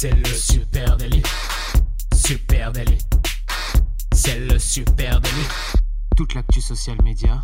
C'est le super délit. Super délit. C'est le super délit. Toute l'actu social média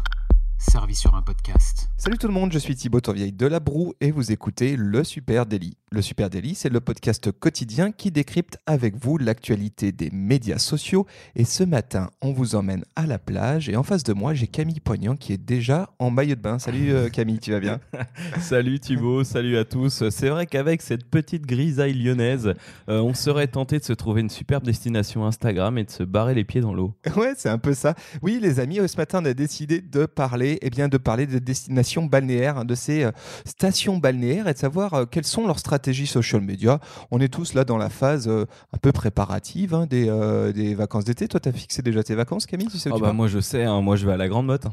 servie sur un podcast. Salut tout le monde, je suis Thibaut Tourvieille de La Broue et vous écoutez Le Super Daily. Le Super Daily, c'est le podcast quotidien qui décrypte avec vous l'actualité des médias sociaux. Et ce matin, on vous emmène à la plage et en face de moi, j'ai Camille Poignant qui est déjà en maillot de bain. Salut euh, Camille, tu vas bien? Salut Thibaut, salut à tous. C'est vrai qu'avec cette petite grisaille lyonnaise, euh, on serait tenté de se trouver une superbe destination Instagram et de se barrer les pieds dans l'eau. Ouais, c'est un peu ça. Oui, les amis, euh, ce matin, on a décidé de parler, eh bien, de parler des destinations balnéaires, hein, de ces euh, stations balnéaires et de savoir euh, quelles sont leurs stratégies social media. On est tous là dans la phase euh, un peu préparative hein, des, des vacances d'été. Toi, tu as fixé déjà tes vacances, Camille tu sais Oh tu bah moi je sais, hein, moi je vais à la Grande Motte.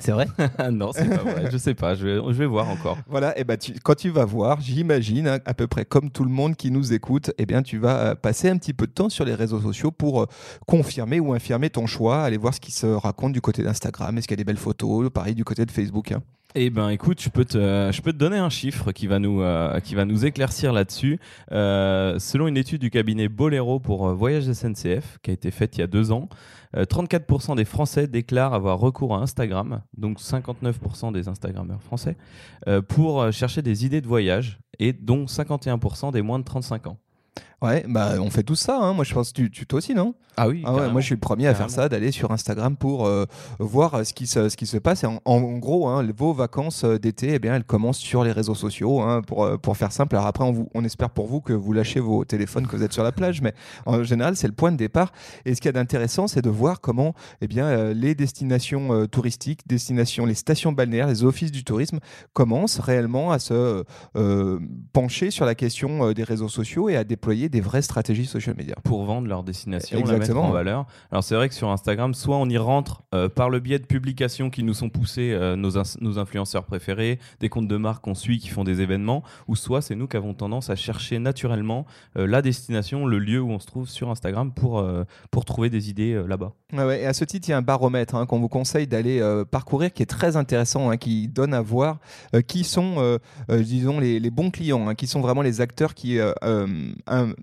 C'est vrai? Non, c'est pas vrai, je sais pas, je vais, je vais voir encore. Voilà, et ben tu- quand tu vas voir, j'imagine, hein, à peu près comme tout le monde qui nous écoute, eh bien tu vas euh, passer un petit peu de temps sur les réseaux sociaux pour euh, confirmer ou infirmer ton choix, aller voir ce qui se raconte du côté d'Instagram, est-ce qu'il y a des belles photos, pareil du côté de Facebook. hein. Eh ben écoute, je peux te, donner un chiffre qui va nous, euh, éclaircir là-dessus. Euh, selon une étude du cabinet Bolero pour euh, Voyage SNCF, qui a été faite il y a deux ans, euh, 34% des Français déclarent avoir recours à Instagram, donc 59% des Instagrammeurs français, pour chercher des idées de voyage, et dont 51% des moins de 35 ans. Ouais, bah on fait tout ça, hein. moi je pense, tu, tu toi aussi non? Ah oui, Ah ouais, moi je suis le premier à faire ça, d'aller sur Instagram pour euh, voir euh, ce qui se, ce qui se passe. Et en, en gros, hein, vos vacances euh, d'été, eh bien, elles commencent sur les réseaux sociaux, hein, pour, pour faire simple. Alors après, on, vous, on espère pour vous que vous lâchez vos téléphones, que vous êtes sur la plage, mais en général, c'est le point de départ. Et ce qu'il y a d'intéressant, c'est de voir comment eh bien, les destinations euh, touristiques, destinations, les stations balnéaires, les offices du tourisme commencent réellement à se euh, pencher sur la question des réseaux sociaux et à déployer des vraies stratégies social media. pour vendre leur destination, la mettre Exactement. en valeur. Alors c'est vrai que sur Instagram, soit on y rentre euh, par le biais de publications qui nous sont poussées, euh, nos, ins- nos influenceurs préférés, des comptes de marque qu'on suit qui font des événements, ou soit c'est nous qui avons tendance à chercher naturellement euh, la destination, le lieu où on se trouve sur Instagram pour, pour trouver des idées là-bas. Ouais, ouais, et à ce titre, il y a un baromètre hein, qu'on vous conseille d'aller parcourir qui est très intéressant, hein, qui donne à voir qui sont, disons, les, les bons clients, hein, qui sont vraiment les acteurs qui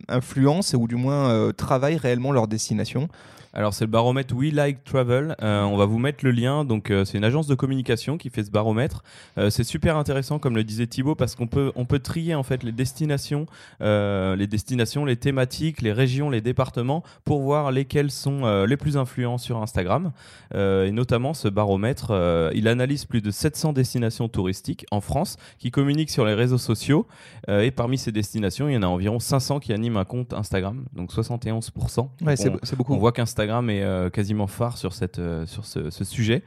influencent ou du moins euh, travaillent réellement leur destination. Alors c'est le baromètre We Like Travel. Euh, on va vous mettre le lien. Donc euh, c'est une agence de communication qui fait ce baromètre. Euh, c'est super intéressant, comme le disait Thibaut, parce qu'on peut on peut trier en fait les destinations, les destinations, les thématiques, les régions, les départements pour voir lesquels sont les plus influents sur Instagram. Et notamment ce baromètre, il analyse plus de 700 destinations touristiques en France qui communiquent sur les réseaux sociaux. Et parmi ces destinations, il y en a environ 500 qui animent un compte Instagram, donc 71%. Ouais, c'est beaucoup. on voit qu'Instagram est euh, quasiment phare sur, cette, euh, sur ce, sujet.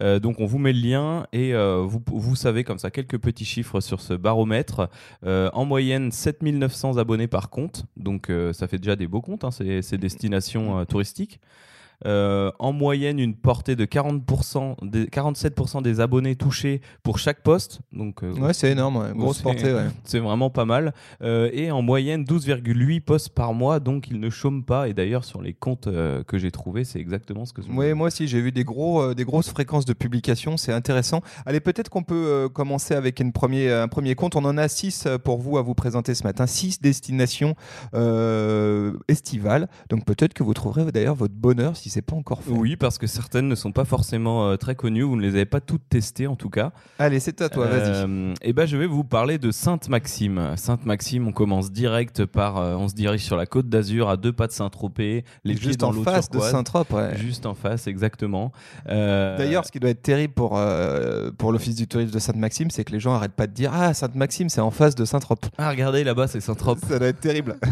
Euh, donc on vous met le lien et vous, vous savez comme ça quelques petits chiffres sur ce baromètre. En moyenne 7900 abonnés par compte, donc ça fait déjà des beaux comptes, hein, ces, destinations touristiques. Euh, en moyenne une portée de 40%, des, 47% des abonnés touchés pour chaque poste. Donc, euh, Ouais, c'est énorme, ouais. grosse portée. Ouais. c'est vraiment pas mal. Euh, et en moyenne, 12,8 posts par mois, donc ils ne chôment pas. Et d'ailleurs, sur les comptes que j'ai trouvés, c'est exactement ce que je Ouais, moi aussi, j'ai vu des, gros, des grosses fréquences de publication, c'est intéressant. Allez, peut-être qu'on peut commencer avec une premier, un premier compte. On en a six euh, pour vous à vous présenter ce matin, six destinations estivales. Donc peut-être que vous trouverez d'ailleurs votre bonheur si c'est pas encore fait. Oui, parce que certaines ne sont pas forcément euh, très connues. Vous ne les avez pas toutes testées, en tout cas. Allez, c'est à toi, vas-y. Euh, et ben, je vais vous parler de Sainte-Maxime. Sainte-Maxime, on commence direct par. euh, on se dirige sur la côte d'Azur, à deux pas de Saint-Tropez, les pieds Juste dans en face de turquoise. Saint-Trope. ouais. Juste en face, exactement. D'ailleurs, ce qui doit être terrible pour, pour l'Office du tourisme de Sainte-Maxime, c'est que les gens arrêtent pas de dire Ah, Sainte-Maxime, c'est en face de Saint-Trope. Ah, regardez là-bas, c'est Saint-Trope. Ça doit être terrible.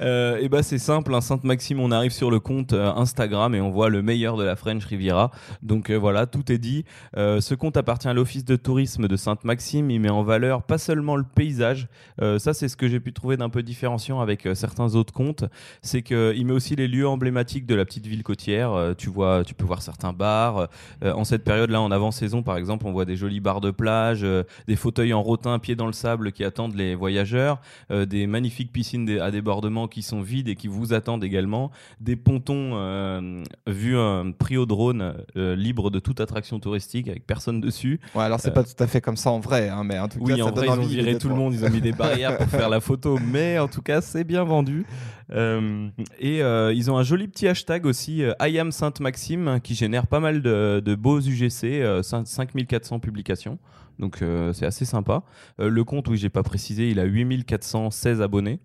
Euh, et bah c'est simple, hein, Sainte-Maxime, on arrive sur le compte Instagram et on voit le meilleur de la French Riviera. Donc euh, voilà, tout est dit. Euh, ce compte appartient à l'Office de tourisme de Sainte-Maxime. Il met en valeur pas seulement le paysage. Euh, ça, c'est ce que j'ai pu trouver d'un peu différenciant avec certains autres comptes. C'est qu'il met aussi les lieux emblématiques de la petite ville côtière. Tu vois, tu peux voir certains bars. En cette période-là, en avant-saison, par exemple, on voit des jolis bars de plage, des fauteuils en rotin, pieds dans le sable qui attendent les voyageurs, des magnifiques piscines à débordement qui sont vides et qui vous attendent également, des pontons vu un prix au drone libre de toute attraction touristique avec personne dessus. Ouais, alors c'est pas tout à fait comme ça en vrai, hein, mais en tout oui, cas, en vrai, ils ont viré tout le monde, ils ont mis des barrières pour faire la photo, mais en tout cas, c'est bien vendu. et ils ont un joli petit hashtag aussi, I am Sainte-Maxime, qui génère pas mal de, de beaux UGC, 5400 publications. Donc c'est assez sympa. le compte, oui, j'ai pas précisé, il a 8416 abonnés.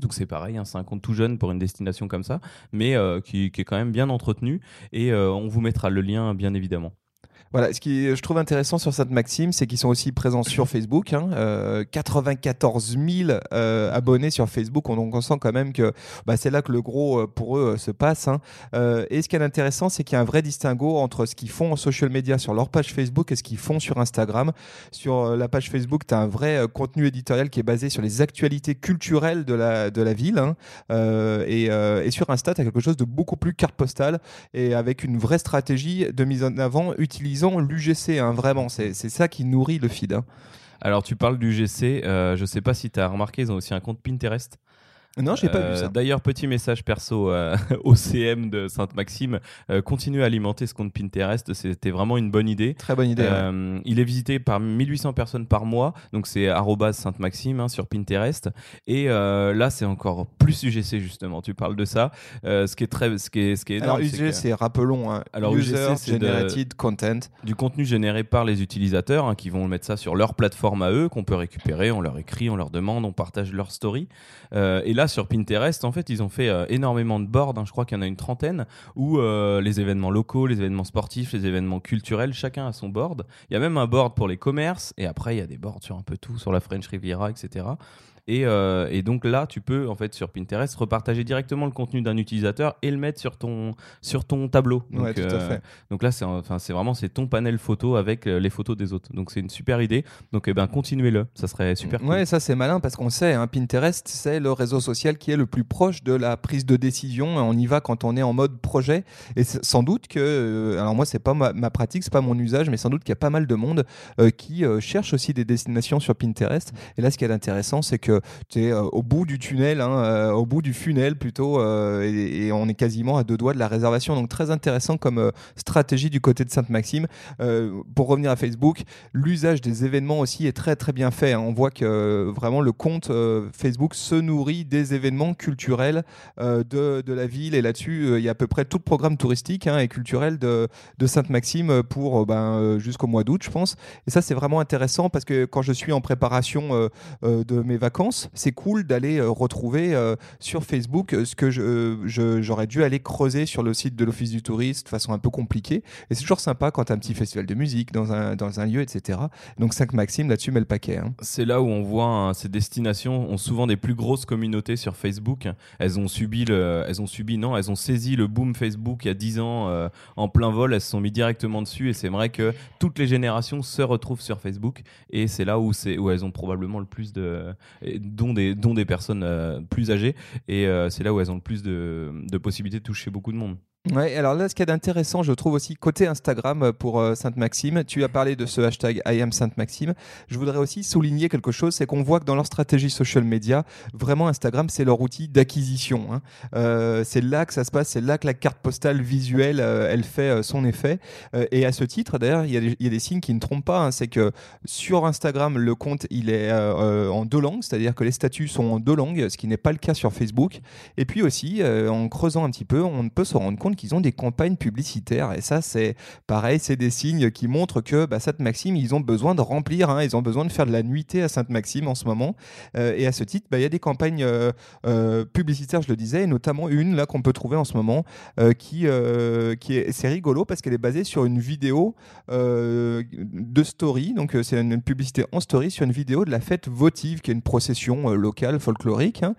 Donc c'est pareil, hein, c'est un compte tout jeune pour une destination comme ça, mais euh, qui, est quand même bien entretenu. Et euh, on vous mettra le lien, bien évidemment. Voilà, ce qui je trouve intéressant sur Sainte-Maxime, c'est qu'ils sont aussi présents sur Facebook. Hein, 94 euh, 000 euh, abonnés sur Facebook, donc on sent quand même que bah, c'est là que le gros euh, pour eux se passe. Hein. et ce qui est intéressant, c'est qu'il y a un vrai distinguo entre ce qu'ils font en social media sur leur page Facebook et ce qu'ils font sur Instagram. Sur la page Facebook, tu as un vrai contenu éditorial qui est basé sur les actualités culturelles de la, de la ville. Hein. Et, et, sur Insta, tu as quelque chose de beaucoup plus carte postale et avec une vraie stratégie de mise en avant utilisant l'UGC, hein, vraiment. C'est ça qui nourrit le feed. Hein. Alors, tu parles d'UGC. Euh, je sais pas si tu as remarqué, ils ont aussi un compte Pinterest. Non, j'ai pas vu euh, ça. D'ailleurs, petit message perso euh, au CM de Sainte-Maxime. Euh, continuez à alimenter ce compte Pinterest. C'était vraiment une bonne idée. Très bonne idée. Il est visité par 1800 personnes par mois. Donc, c'est Sainte-Maxime hein, sur Pinterest. Et là, c'est encore plus UGC, justement. Tu parles de ça. ce qui est très. Ce qui est, ce qui est énorme, Alors, UGC, c'est, rappelons, hein, Alors, User c'est Generated Content. Du contenu généré par les utilisateurs hein, qui vont mettre ça sur leur plateforme à eux, qu'on peut récupérer. On leur écrit, on leur demande, on partage leur story. et là, sur Pinterest, en fait, ils ont fait euh, énormément de boards. Hein. je crois qu'il y en a une trentaine où euh, les événements locaux, les événements sportifs, les événements culturels, chacun a son board. Il y a même un board pour les commerces et après il y a des boards sur un peu tout, sur la French Riviera, etc. Euh, et, donc là, tu peux en fait sur Pinterest repartager directement le contenu d'un utilisateur et le mettre sur ton sur ton tableau. Donc, tout à euh, donc là, c'est enfin c'est vraiment c'est ton panel photo avec euh, les photos des autres. Donc c'est une super idée. Donc eh ben continuez-le, ça serait super. Cool. Ouais, ça c'est malin parce qu'on sait, hein, Pinterest c'est le réseau social qui est le plus proche de la prise de décision. On y va quand on est en mode projet. Et sans doute que, alors moi c'est pas ma, ma pratique, c'est pas mon usage, mais sans doute qu'il y a pas mal de monde qui cherche aussi des destinations sur Pinterest. Et là, ce qui est intéressant, c'est que tu euh, au bout du tunnel, hein, euh, au bout du funnel plutôt, euh, et, on est quasiment à deux doigts de la réservation. Donc très intéressant comme stratégie du côté de Sainte-Maxime. pour revenir à Facebook, l'usage des événements aussi est très très bien fait. Hein. On voit que vraiment le compte Facebook se nourrit des événements culturels de, de, la ville, et là-dessus, il y a à peu près tout le programme touristique hein, et culturel de, de Sainte-Maxime pour ben, jusqu'au mois d'août, je pense. Et ça, c'est vraiment intéressant parce que quand je suis en préparation de mes vacances, c'est cool d'aller euh, retrouver euh, sur Facebook euh, ce que j'aurais dû aller creuser sur le site de l'Office du Tourisme de façon un peu compliquée. Et c'est toujours sympa quand tu as un petit festival de musique dans un, dans un lieu, etc. Donc 5 Maxime, là-dessus, met le paquet. Hein. C'est là où on voit hein, ces destinations ont souvent des plus grosses communautés sur Facebook. Elles ont subi, le, elles ont subi, non, elles ont saisi le boom Facebook il y a 10 ans en plein vol. Elles se sont mis directement dessus et c'est vrai que toutes les générations se retrouvent sur Facebook et c'est là où, où elles ont probablement le plus de dont des, personnes euh, plus âgées. Et euh, c'est là où elles ont le plus de, de possibilités de toucher beaucoup de monde. Ouais, alors là, ce qui est intéressant, je trouve aussi côté Instagram euh, pour euh, Sainte-Maxime, tu as parlé de ce hashtag I am Sainte-Maxime. Je voudrais aussi souligner quelque chose, c'est qu'on voit que dans leur stratégie social media, vraiment Instagram, c'est leur outil d'acquisition. Hein. Euh, c'est là que ça se passe, c'est là que la carte postale visuelle, elle fait son effet. et à ce titre, d'ailleurs, il y, a des signes qui ne trompent pas. Hein. c'est que sur Instagram, le compte, il est en deux langues, c'est-à-dire que les statuts sont en deux langues, ce qui n'est pas le cas sur Facebook. Et puis aussi, en creusant un petit peu, on peut se rendre compte qu'ils ont des campagnes publicitaires. Et ça, c'est pareil, c'est des signes qui montrent que bah, Sainte-Maxime, ils ont besoin de remplir, hein, ils ont besoin de faire de la nuitée à Sainte-Maxime en ce moment. Euh, et à ce titre, bah, il y a des campagnes euh, euh, publicitaires, je le disais, et notamment une là qu'on peut trouver en ce moment, qui, qui est, c'est rigolo parce qu'elle est basée sur une vidéo de story. Donc, c'est une, publicité en story sur une vidéo de la fête votive, qui est une procession locale folklorique. Hein.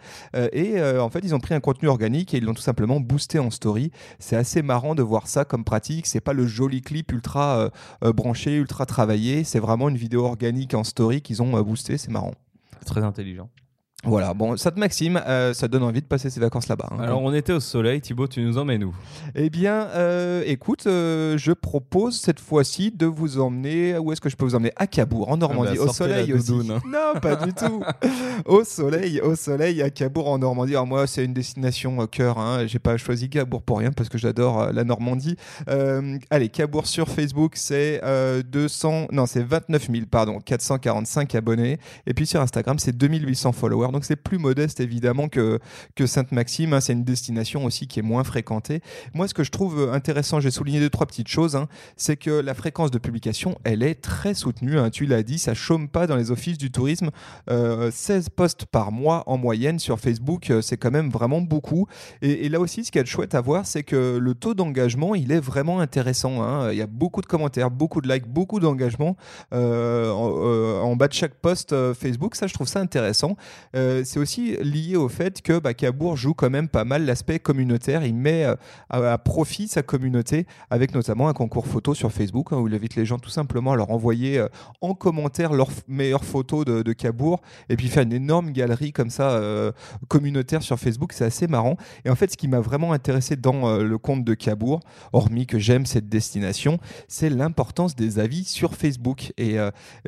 et en fait, ils ont pris un contenu organique et ils l'ont tout simplement boosté en story c'est assez marrant de voir ça comme pratique. C'est pas le joli clip ultra euh, euh, branché, ultra travaillé. C'est vraiment une vidéo organique en story qu'ils ont euh, boosté. C'est marrant. Très intelligent. Voilà, bon, ça te Maxime, euh, ça donne envie de passer ses vacances là-bas. hein. Alors on était au soleil, Thibaut, tu nous emmènes où? Eh bien, euh, écoute, euh, je propose cette fois-ci de vous emmener. Où est-ce que je peux vous emmener? À Cabourg, en Normandie, bah, au soleil aussi. hein. Non, pas du tout. Au soleil, au soleil, à Cabourg, en Normandie. Alors moi, c'est une destination cœur. Hein. J'ai pas choisi Cabourg pour rien parce que j'adore la Normandie. Allez, Cabourg sur Facebook, c'est euh, 200, non, c'est 29 000, pardon, 445 abonnés. Et puis sur Instagram, c'est 2800 followers. Donc c'est plus modeste évidemment que que Sainte-Maxime. hein. C'est une destination aussi qui est moins fréquentée. Moi, ce que je trouve euh, intéressant, j'ai souligné deux, trois petites choses, hein, c'est que la fréquence de publication, elle est très soutenue. hein. Tu l'as dit, ça chôme pas dans les offices du tourisme. Euh, 16 posts par mois en moyenne sur Facebook, euh, c'est quand même vraiment beaucoup. Et, là aussi, ce qui est chouette à voir, c'est que le taux d'engagement, il est vraiment intéressant. Il y a beaucoup de commentaires, beaucoup de likes, beaucoup d'engagement euh, en, euh, bas de chaque post euh, Facebook. Ça, je trouve ça intéressant. Euh, c'est aussi lié au fait que bah, joue quand même pas mal l'aspect communautaire. Il met euh, à, profit sa communauté avec notamment un concours photo sur Facebook hein, où il invite les gens tout simplement à leur envoyer euh, en commentaire leurs meilleures photos de, de et puis faire une énorme galerie comme ça communautaire sur Facebook. C'est assez marrant. Et en fait, ce qui m'a vraiment intéressé dans le compte de Cabourg, hormis que j'aime cette destination, c'est l'importance des avis sur Facebook. Et,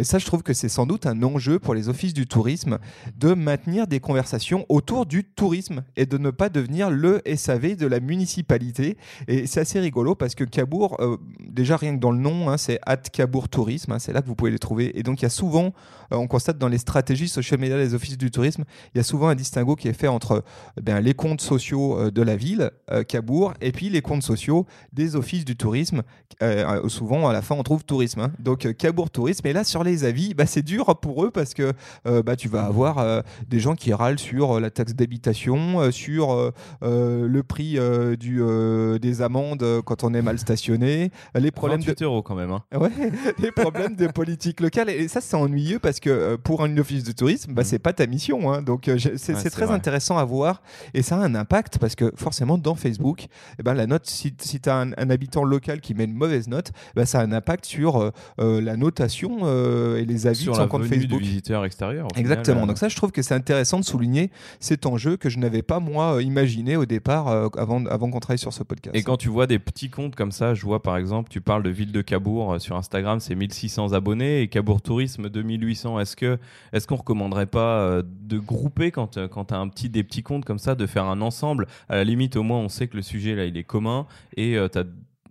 ça, je trouve que c'est sans doute un enjeu pour les offices du tourisme de maintenir des conversations autour du tourisme et de ne pas devenir le SAV de la municipalité. Et c'est assez rigolo parce que Cabourg, euh, déjà rien que dans le nom, hein, c'est at Cabourg Tourisme, hein, c'est là que vous pouvez les trouver. Et donc il y a souvent, euh, on constate dans les stratégies social media des offices du tourisme, il y a souvent un distinguo qui est fait entre eh les comptes sociaux euh, de la ville, Cabourg, et puis les comptes sociaux des offices du tourisme. Souvent, à la fin, on trouve tourisme. hein. Donc Cabourg Tourisme. Et là, sur les avis, bah, c'est dur pour eux parce que bah, tu vas avoir des gens qui râlent sur euh, la taxe d'habitation, euh, sur euh, le prix du, des amendes quand on est mal stationné, les problèmes de 28 euros quand même. hein. Ouais, les problèmes de politique locale. Et ça, c'est ennuyeux parce que pour un office de tourisme, bah, Mm. c'est pas ta mission. hein. Donc, c'est Ouais, très vrai. intéressant à voir. Et ça a un impact parce que forcément, dans Facebook, eh ben, la note, si, si tu as un, un habitant local qui met une mauvaise note, bah, ça a un impact sur euh, la notation euh, et les avis Sur de la son compte venue Facebook. du visiteur extérieur. au final, Exactement. euh, Donc ça, je trouve que c'est intéressant de souligner cet enjeu que je n'avais pas moi euh, imaginé au départ euh, avant, avant qu'on travaille sur ce podcast. Et quand tu vois des petits comptes comme ça, je vois par exemple, tu parles de Ville de Cabourg euh, sur Instagram, c'est 1600 abonnés et Cabourg Tourisme 2800. Est-ce qu'on recommanderait pas de grouper quand quand tu as un petit des petits comptes comme ça, de faire un ensemble? À la limite, au moins, on sait que le sujet là, il est commun et euh, t'as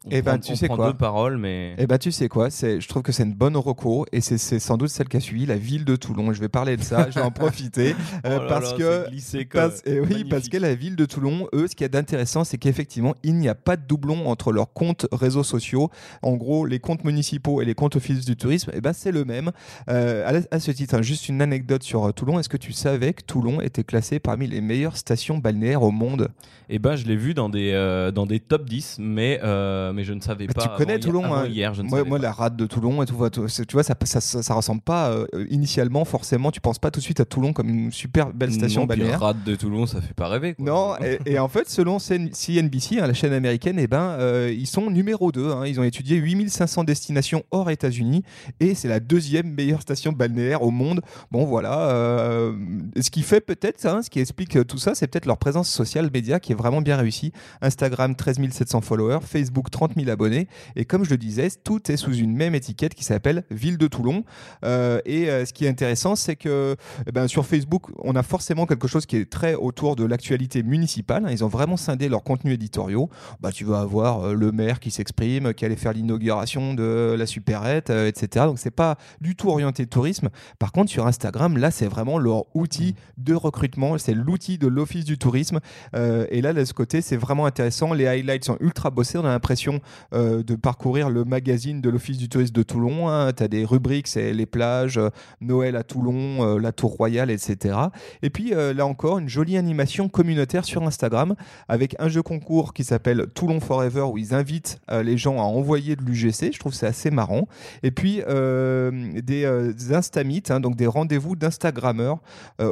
on Eh ben, prend, tu on sais prend quoi deux paroles, mais Eh ben, tu sais quoi, je trouve que c'est une bonne reco et c'est, sans doute celle qu'a suivi la ville de Toulon. Je vais parler de ça, je vais en profiter euh, Oh là parce là, que glissé parce, eh oui, magnifique. parce que la ville de Toulon, eux, ce qui est d'intéressant, c'est qu'effectivement, il n'y a pas de doublon entre leurs comptes réseaux sociaux. En gros, les comptes municipaux et les comptes office du tourisme, eh ben, c'est le même. Euh, à, ce titre, hein, juste une anecdote sur euh, Toulon. Est-ce que tu savais que Toulon était classé parmi les meilleures stations balnéaires au monde? Eh ben, je l'ai vu dans des euh, dans des top 10, mais euh, mais je ne savais Bah, pas. tu connais avant Toulon avant hein. hier, je ne moi, savais moi, pas. la rade de Toulon et tout, tu vois, ça, ça, ça, ça ressemble pas euh, initialement forcément. Tu penses pas tout de suite à Toulon comme une super belle station non, balnéaire. rade de Toulon, ça fait pas rêver. quoi. Non, et, et en fait, selon CN- CNBC, hein, la chaîne américaine, eh ben, euh, ils sont numéro 2. Ils ont étudié 8500 destinations hors États-Unis et c'est la deuxième meilleure station balnéaire au monde. Bon, voilà. euh, ce qui fait peut-être, hein, ce qui explique tout ça, c'est peut-être leur présence sociale média qui est vraiment bien réussie. Instagram, 13 700 followers. Facebook, 30 000 abonnés. Et comme je le disais, tout est sous une même étiquette qui s'appelle Ville de Toulon. Euh, et euh, ce qui est intéressant, c'est que eh ben, sur Facebook, on a forcément quelque chose qui est très autour de l'actualité municipale. hein. Ils ont vraiment scindé leurs contenus éditoriaux. Bah, tu vas avoir euh, le maire qui s'exprime, qui allait faire l'inauguration de la supérette, etc. Donc c'est pas du tout orienté tourisme. Par contre, sur Instagram, là, c'est vraiment leur outil de recrutement. C'est l'outil de l'office du tourisme. Et là, de ce côté, c'est vraiment intéressant. Les highlights sont ultra bossés. On a l'impression euh, de parcourir le magazine de l'office du tourisme de Toulon. hein. Tu as des rubriques, c'est les plages, euh, Noël à Toulon, euh, la Tour Royale, etc. Et puis là encore, une jolie animation communautaire sur Instagram avec un jeu concours qui s'appelle Toulon Forever où ils invitent les gens à envoyer de l'UGC. Je trouve c'est assez marrant. Et puis des, Instameet, hein, donc des rendez-vous d'Instagrammeurs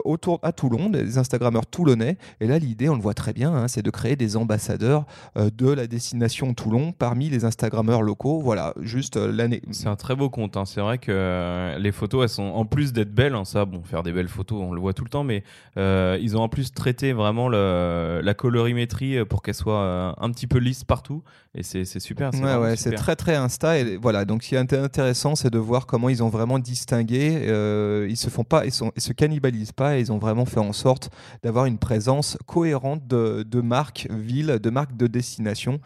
autour à Toulon, des Instagrammeurs toulonnais. Et là, l'idée, on le voit très bien, hein, c'est de créer des ambassadeurs de la destination Toulon parmi les Instagrammeurs locaux. Voilà, juste euh, l'année. C'est un très beau compte. hein. C'est vrai que euh, les photos, elles sont en plus d'être belles. hein, ça, bon, faire des belles photos, on le voit tout le temps, mais euh, ils ont en plus traité vraiment le- la colorimétrie pour qu'elle soit un petit peu lisse partout. Et c'est super. c'est Ouais, ouais, très très Insta et voilà. Donc, ce qui est int- intéressant, c'est de voir comment ils ont vraiment distingué. euh, ils se font pas, ils, sont, ils se cannibalisent pas. Et ils ont vraiment fait en sorte d'avoir une présence cohérente de, de marques villes, de marques de destination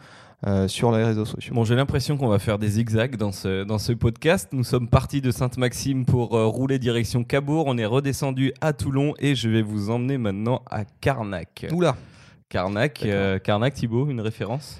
euh, sur les réseaux sociaux. Bon, j'ai l'impression qu'on va faire des zigzags dans ce, dans ce podcast. Nous sommes partis de Sainte-Maxime pour euh, rouler direction Cabourg. On est redescendu à Toulon et je vais vous emmener maintenant à Carnac. Oula. Carnac, euh, Carnac, Thibaut, une référence?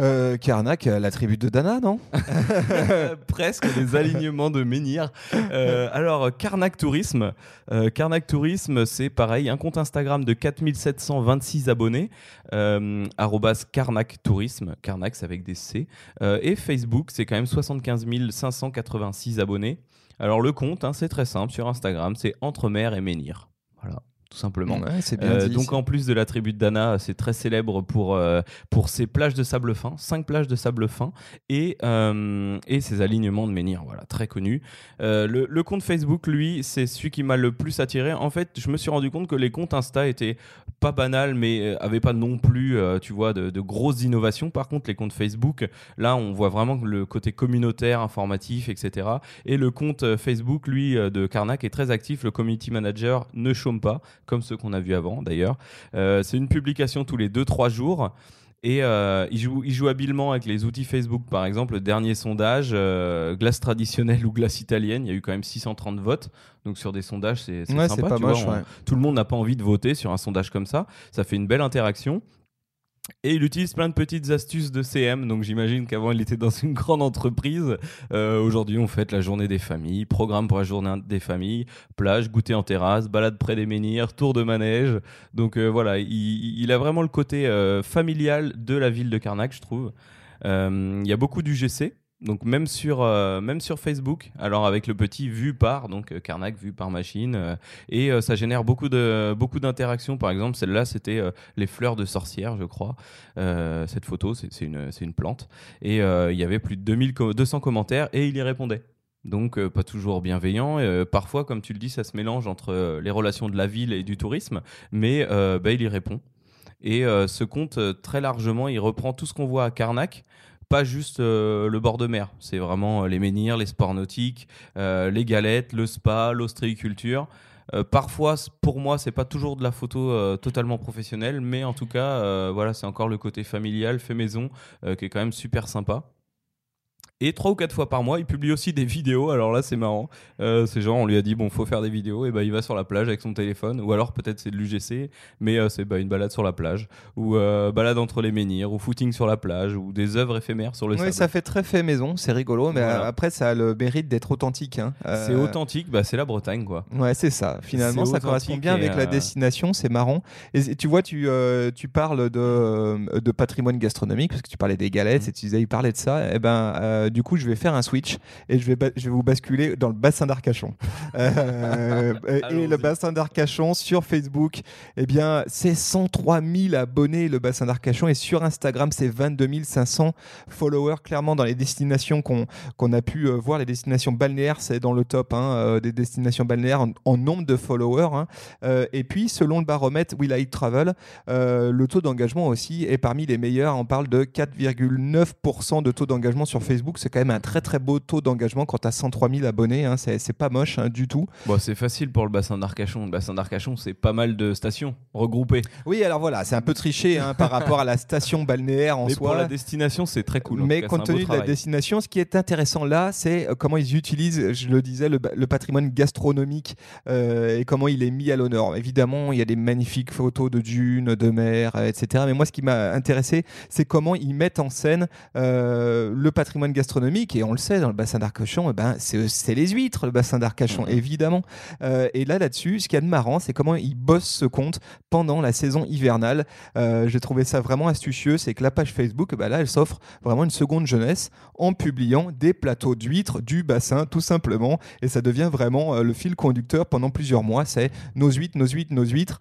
Euh, Karnak, euh, la tribu de Dana, non Presque des alignements de menhirs. Euh, alors, Carnac Tourisme. Euh, Carnac Tourisme, c'est pareil, un compte Instagram de 4726 abonnés. Euh, arrobas Carnac Tourisme. Carnac, c'est avec des C. Euh, et Facebook, c'est quand même 75 586 abonnés. Alors, le compte, hein, c'est très simple. Sur Instagram, c'est Entre mer et menhir. Voilà, tout simplement. Ouais, c'est bien Euh, dit. donc en plus de la tribu de Dana, c'est très célèbre pour, euh, pour ses plages de sable fin, cinq plages de sable fin et, euh, et ses alignements de menhir, voilà, très connu. Euh, le, le compte Facebook, lui, c'est celui qui m'a le plus attiré. En fait, je me suis rendu compte que les comptes Insta étaient pas banals, mais avaient pas non plus, tu vois, de, de grosses innovations. Par contre, les comptes Facebook, là, on voit vraiment le côté communautaire, informatif, etc. Et le compte Facebook, lui, de Karnak est très actif. Le community manager ne chôme pas, comme ceux qu'on a vus avant d'ailleurs. Euh, c'est une publication tous les 2-3 jours. Et euh, il, joue, il joue habilement avec les outils Facebook. Par exemple, le dernier sondage, euh, glace traditionnelle ou glace italienne, il y a eu quand même 630 votes. Donc sur des sondages, c'est Ouais, sympa. pas tu vois, moche. on- ouais. tout le monde n'a pas envie de voter sur un sondage comme ça. Ça fait une belle interaction. Et il utilise plein de petites astuces de CM. Donc j'imagine qu'avant il était dans une grande entreprise. Euh, Aujourd'hui on fête la journée des familles, programme pour la journée des familles, plage, goûter en terrasse, balade près des menhirs, tour de manège. Donc euh, voilà, il, il a vraiment le côté euh, familial de la ville de Carnac, je trouve. Euh, Il y a beaucoup d'UGC. Donc même sur, euh, même sur Facebook, alors avec le petit vu par, donc euh, Carnac vu par machine, euh, et euh, ça génère beaucoup de beaucoup d'interactions. Par exemple, celle-là, c'était les fleurs de sorcière, je crois. Cette photo, c'est une, une plante. Et il y avait plus de 2000 co- 200 commentaires et il y répondait. Donc pas toujours bienveillant. Parfois, comme tu le dis, ça se mélange entre les relations de la ville et du tourisme, mais bah, il y répond. Et ce compte, très largement, il reprend tout ce qu'on voit à Carnac, pas juste euh, le bord de mer. C'est vraiment euh, les menhirs, les sports nautiques, euh, les galettes, le spa, l'ostréiculture. Parfois, pour moi, c'est pas toujours de la photo totalement professionnelle, mais en tout cas, voilà, c'est encore le côté familial, fait maison, qui est quand même super sympa. Et trois ou quatre fois par mois, il publie aussi des vidéos. Alors là, c'est marrant. Euh, c'est genre, on lui a dit, bon, faut faire des vidéos. Et ben, il va sur la plage avec son téléphone. Ou alors, peut-être c'est de l'UGC, mais euh, c'est bah, une balade sur la plage. Ou euh, balade entre les menhirs. Ou footing sur la plage. Ou des œuvres éphémères sur le Oui, sable. ça fait très fait maison, c'est rigolo, mais Voilà. euh, après ça a le mérite d'être authentique. hein. C'est authentique, bah, c'est la Bretagne, quoi. Ouais, c'est ça. Finalement, ça correspond bien avec la destination, c'est marrant. Et tu vois, tu, tu parles de, de patrimoine gastronomique, parce que tu parlais des galettes, Mm. et tu disais, il parlait de ça. Et ben, euh, du coup, je vais faire un switch et je vais, ba- je vais vous basculer dans le bassin d'Arcachon. Euh, et- le bassin d'Arcachon sur Facebook, eh bien, c'est 103 000 abonnés, le bassin d'Arcachon, et sur Instagram, c'est 22 500 followers. Clairement, dans les destinations qu'on a pu euh, voir, les destinations balnéaires, c'est dans le top hein, des destinations balnéaires en, en nombre de followers. hein. Et puis, selon le baromètre We Like Travel, le taux d'engagement aussi est parmi les meilleurs. On parle de 4,9% de taux d'engagement sur Facebook. C'est quand même un très très beau taux d'engagement quand tu as 103 000 abonnés. hein. C'est pas moche hein, du tout. Bon, c'est facile pour le bassin d'Arcachon. Le bassin d'Arcachon, c'est pas mal de stations regroupées. Oui, alors voilà, c'est un peu triché hein, par rapport à la station balnéaire en Mais soi. pour la destination, c'est très cool. Mais cas, compte tenu de la destination, ce qui est intéressant là, c'est euh, comment ils utilisent, je le disais, le, patrimoine gastronomique euh, et comment il est mis à l'honneur. Évidemment, il y a des magnifiques photos de dunes, de mer, etc. Mais moi, ce qui m'a intéressé, c'est comment ils mettent en scène euh, le patrimoine gastronomique gastronomique, et on le sait, dans le bassin d'Arcachon, eh ben, c'est les huîtres, le bassin d'Arcachon, évidemment. Euh, et là, là-dessus, ce qu'il y a de marrant, c'est comment ils bossent ce compte pendant la saison hivernale. Euh, J'ai trouvé ça vraiment astucieux, c'est que la page Facebook, bah là, elle s'offre vraiment une seconde jeunesse en publiant des plateaux d'huîtres du bassin, tout simplement. Et ça devient vraiment euh, le fil conducteur pendant plusieurs mois. C'est nos huîtres, nos huîtres, nos huîtres.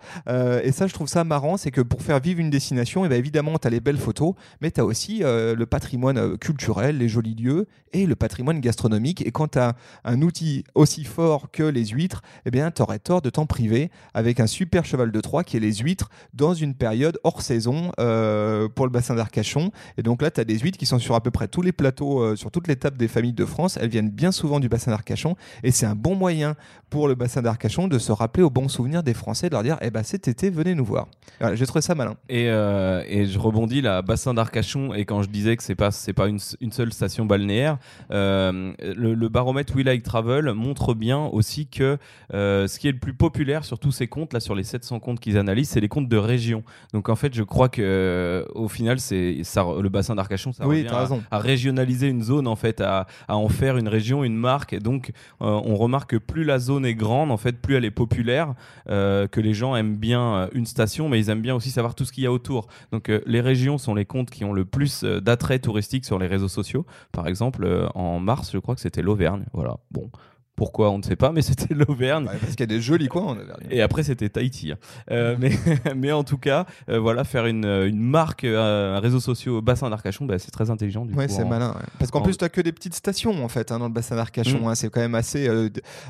Et ça, je trouve ça marrant, c'est que pour faire vivre une destination, et eh ben, évidemment, tu as les belles photos, mais tu as aussi le patrimoine culturel, les jolis lieux et le patrimoine gastronomique. Et quand tu as un outil aussi fort que les huîtres, eh bien, tu aurais tort de t'en priver avec un super cheval de Troie qui est les huîtres dans une période hors saison pour le bassin d'Arcachon. Et donc là, tu as des huîtres qui sont sur à peu près tous les plateaux, sur toutes les tables des familles de France. Elles viennent bien souvent du bassin d'Arcachon et c'est un bon moyen pour le bassin d'Arcachon de se rappeler aux bons souvenirs des Français, de leur dire eh ben, cet été, venez nous voir. J'ai trouvé ça malin. Et, euh, et je rebondis là, bassin d'Arcachon, et quand je disais que c'est pas, c'est pas une, seule station balnéaire, euh, le, baromètre We Like Travel montre bien aussi que euh, ce qui est le plus populaire sur tous ces comptes, là sur les 700 comptes qu'ils analysent, c'est les comptes de région. Donc en fait, je crois que au final, c'est ça, le bassin d'Arcachon, ça oui, revient à, à, régionaliser une zone en fait, à, à en faire une région, une marque. Et donc, on remarque que plus la zone est grande, en fait, plus elle est populaire, euh, que les gens aiment bien euh, une station, mais ils aiment bien aussi savoir tout ce qu'il y a autour. Donc, euh, les régions sont les comptes qui ont le plus d'attrait touristique sur les réseaux sociaux. Par exemple, en mars, je crois que c'était l'Auvergne. Voilà. Bon, pourquoi on ne sait pas, mais c'était l'Auvergne. parce qu'il y a des jolis coins en Auvergne. Et après c'était Tahiti. Hein. Euh, mais, mais en tout cas, euh, voilà, faire une, une marque, euh, un réseau social au bassin d'Arcachon, bah, c'est très intelligent. Oui, c'est malin. Parce qu'en plus, tu n'as que des petites stations en fait hein, dans le bassin d'Arcachon. Mm. Hein. c'est quand même assez,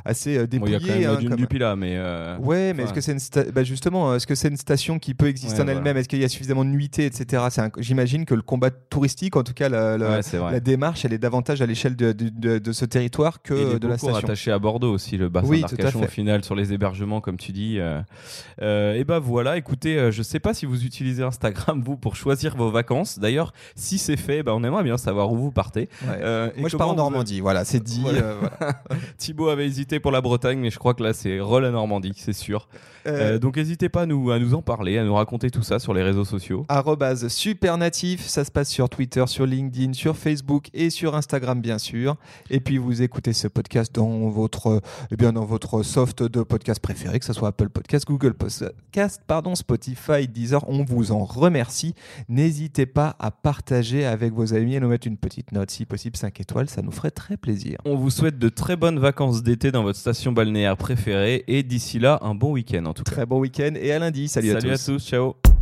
assez dépouillé. Il y a quand même du Pila, mais. Ouais, mais est-ce que c'est une bah, justement, est-ce que c'est une station qui peut exister en elle-même? Est-ce qu'il y a suffisamment de nuitées, etc. J'imagine que le combat touristique, en tout cas, la, la, démarche, elle est davantage à l'échelle de, de, de, ce territoire que de la station attaché à Bordeaux aussi, le bassin d'Arcachon au final sur les hébergements, comme tu dis. Euh, euh, et ben voilà, écoutez, euh, je sais pas si vous utilisez Instagram vous pour choisir vos vacances. D'ailleurs, si c'est fait, ben, on aimerait bien savoir où vous partez. Moi, je pars en Normandie. Voilà, c'est dit. Thibaut avait hésité pour la Bretagne, mais je crois que là, c'est re la Normandie, c'est sûr. donc n'hésitez pas à nous, à nous en parler, à nous raconter tout ça sur les réseaux sociaux. super natif, ça se passe sur Twitter, sur LinkedIn, sur Facebook et sur Instagram bien sûr. Et puis vous écoutez ce podcast dans votre eh bien, dans votre soft de podcast préféré, que ce soit Apple Podcast, Google Podcast, pardon, Spotify, Deezer. On vous en remercie. N'hésitez pas à partager avec vos amis et nous mettre une petite note, si possible 5 étoiles, ça nous ferait très plaisir. On vous souhaite de très bonnes vacances d'été dans votre station balnéaire préférée et d'ici là, un bon week-end en tout cas. Très bon week-end et à lundi. Salut, Salut à tous. À tous ciao.